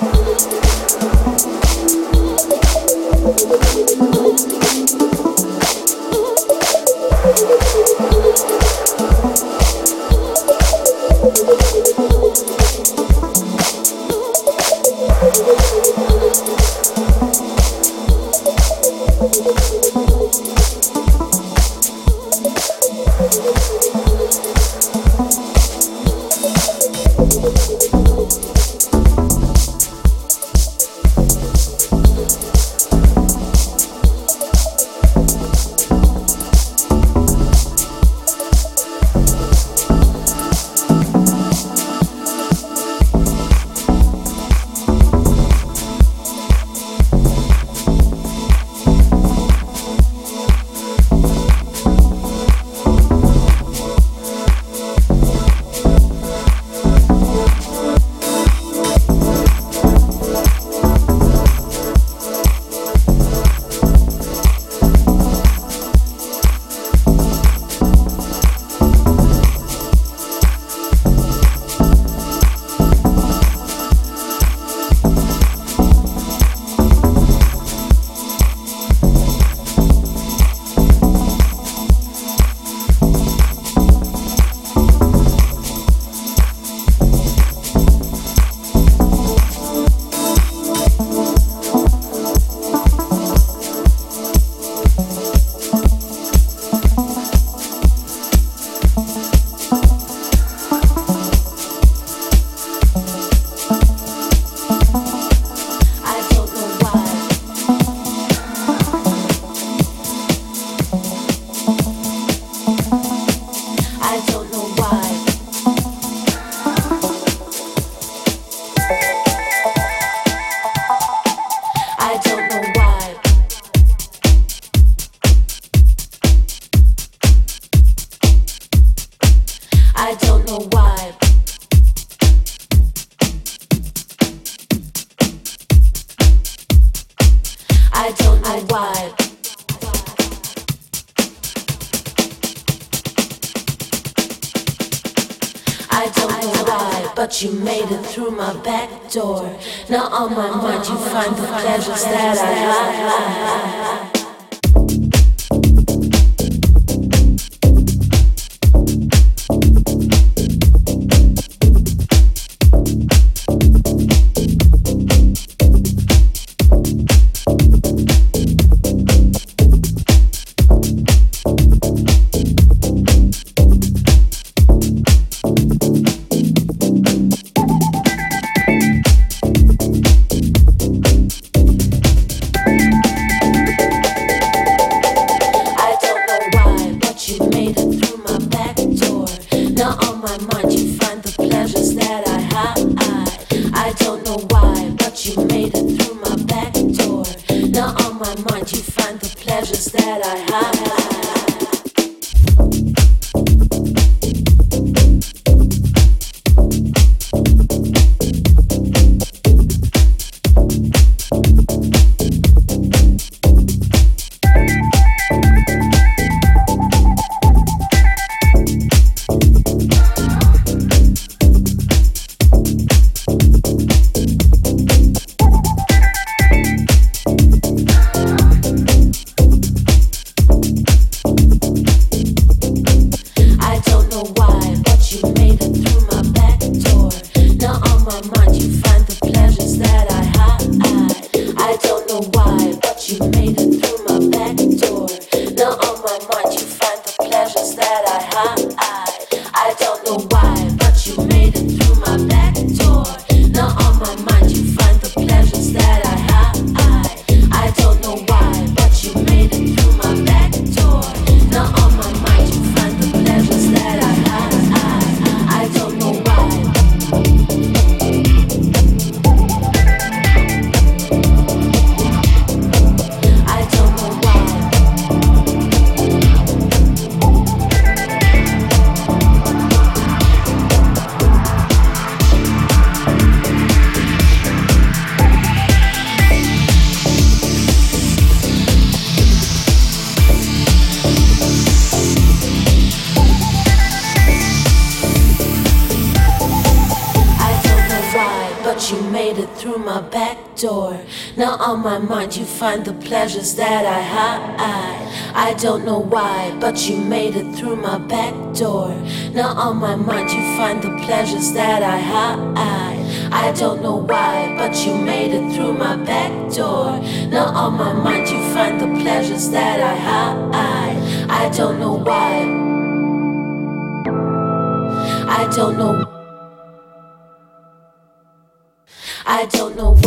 I find the pleasures that I hide. I don't know why, but you made it through my back door. Now on my mind, you find the pleasures that I hide. I don't know why, but you made it through my back door. Now on my mind, you find the pleasures that I hide. I don't know why. I don't know. I don't know